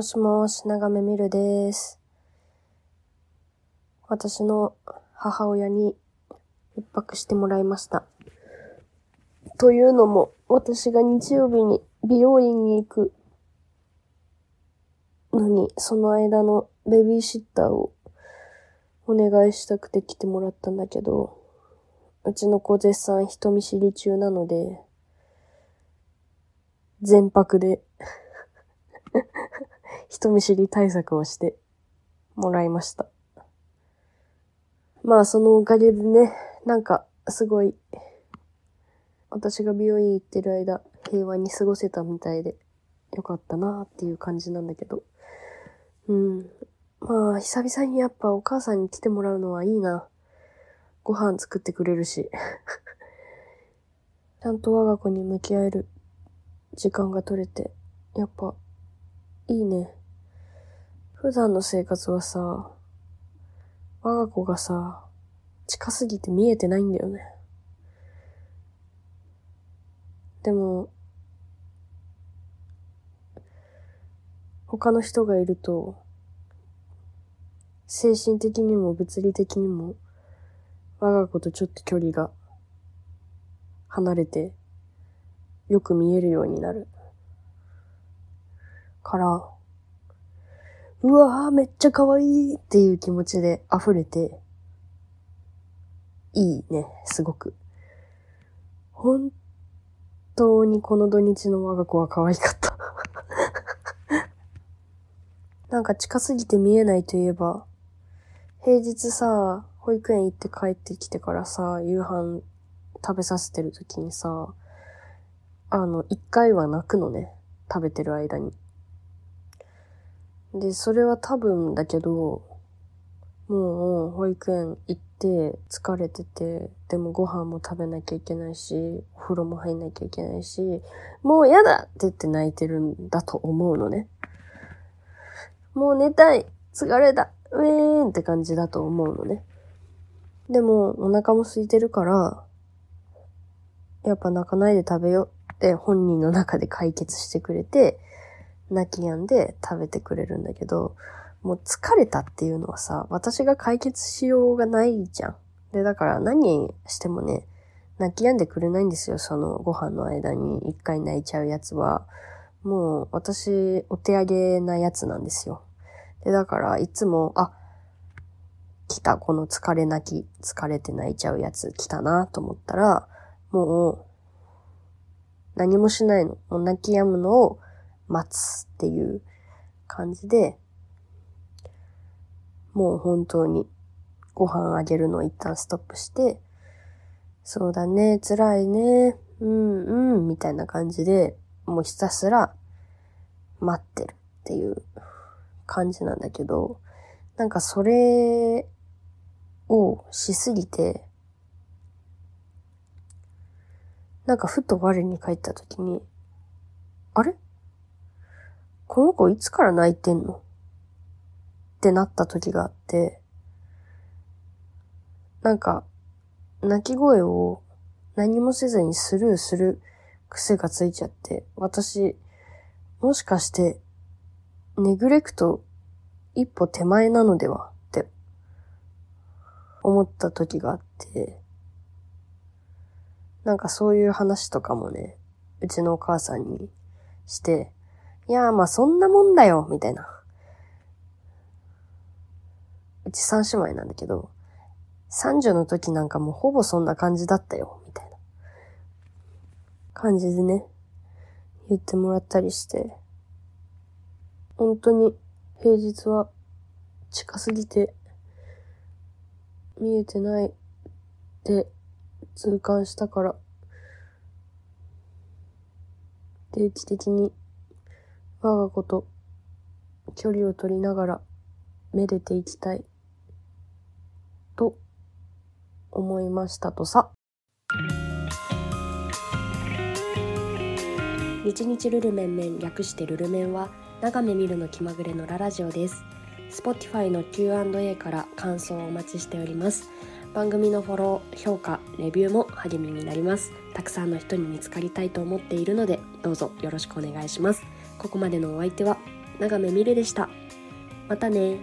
もしもし、長めみるです。私の母親に一泊してもらいました。というのも、私が日曜日に美容院に行くのに、その間のベビーシッターをお願いしたくて来てもらったんだけど、うちの子絶賛人見知り中なので、全泊で人見知り対策をしてもらいました。まあそのおかげでね、なんかすごい、私が美容院行ってる間平和に過ごせたみたいでよかったなっていう感じなんだけど。うん。まあ久々にやっぱお母さんに来てもらうのはいいな。ご飯作ってくれるし。ちゃんと我が子に向き合える時間が取れて、やっぱいいね。普段の生活はさ、我が子がさ、近すぎて見えてないんだよね。でも、他の人がいると、精神的にも物理的にも、我が子とちょっと距離が離れて、よく見えるようになる。から、うわーめっちゃ可愛いっていう気持ちで溢れて、いいね、すごく。本当にこの土日の我が子は可愛かった。なんか近すぎて見えないといえば、平日さ、保育園行って帰ってきてからさ、夕飯食べさせてる時にさ、あの、一回は泣くのね。食べてる間に。で、それは多分だけど、もう保育園行って疲れてて、でもご飯も食べなきゃいけないし、お風呂も入んなきゃいけないし、もうやだって言って泣いてるんだと思うのね。もう寝たい疲れたウェーンって感じだと思うのね。でも、お腹も空いてるから、やっぱ泣かないで食べようって本人の中で解決してくれて、泣き止んで食べてくれるんだけど、もう疲れたっていうのはさ、私が解決しようがないじゃん。で、だから何してもね、泣き止んでくれないんですよ。そのご飯の間に一回泣いちゃうやつは。もう私、お手上げなやつなんですよ。で、だからいつも、あ、来た、この疲れ泣き、疲れて泣いちゃうやつ来たなと思ったら、もう、何もしないの。もう泣き止むのを待つっていう感じで、もう本当にご飯あげるのを一旦ストップして、そうだね、辛いね、うんうん、みたいな感じで、もうひたすら待ってるっていう感じなんだけど、なんかそれをしすぎて、なんかふと我に返った時に、あれ？この子いつから泣いてんの？ってなった時があって、なんか、泣き声を何もせずにスルーする癖がついちゃって、私、もしかして、ネグレクト一歩手前なのでは？って思った時があって、なんかそういう話とかもね、うちのお母さんにして、いやーまあそんなもんだよ、みたいな。うち三姉妹なんだけど、三女の時なんかもうほぼそんな感じだったよ、みたいな感じでね、言ってもらったりして、本当に平日は近すぎて見えてないって痛感したから、定期的に我が子と距離を取りながらめでていきたいと思いましたとさ。日日ルルメンメン略してルルメンは長め見るの気まぐれのララジオです。Spotify の Q&A から感想をお待ちしております。番組のフォロー、評価、レビューも励みになります。たくさんの人に見つかりたいと思っているので、どうぞよろしくお願いします。ここまでのお相手は、長めみるでした。またね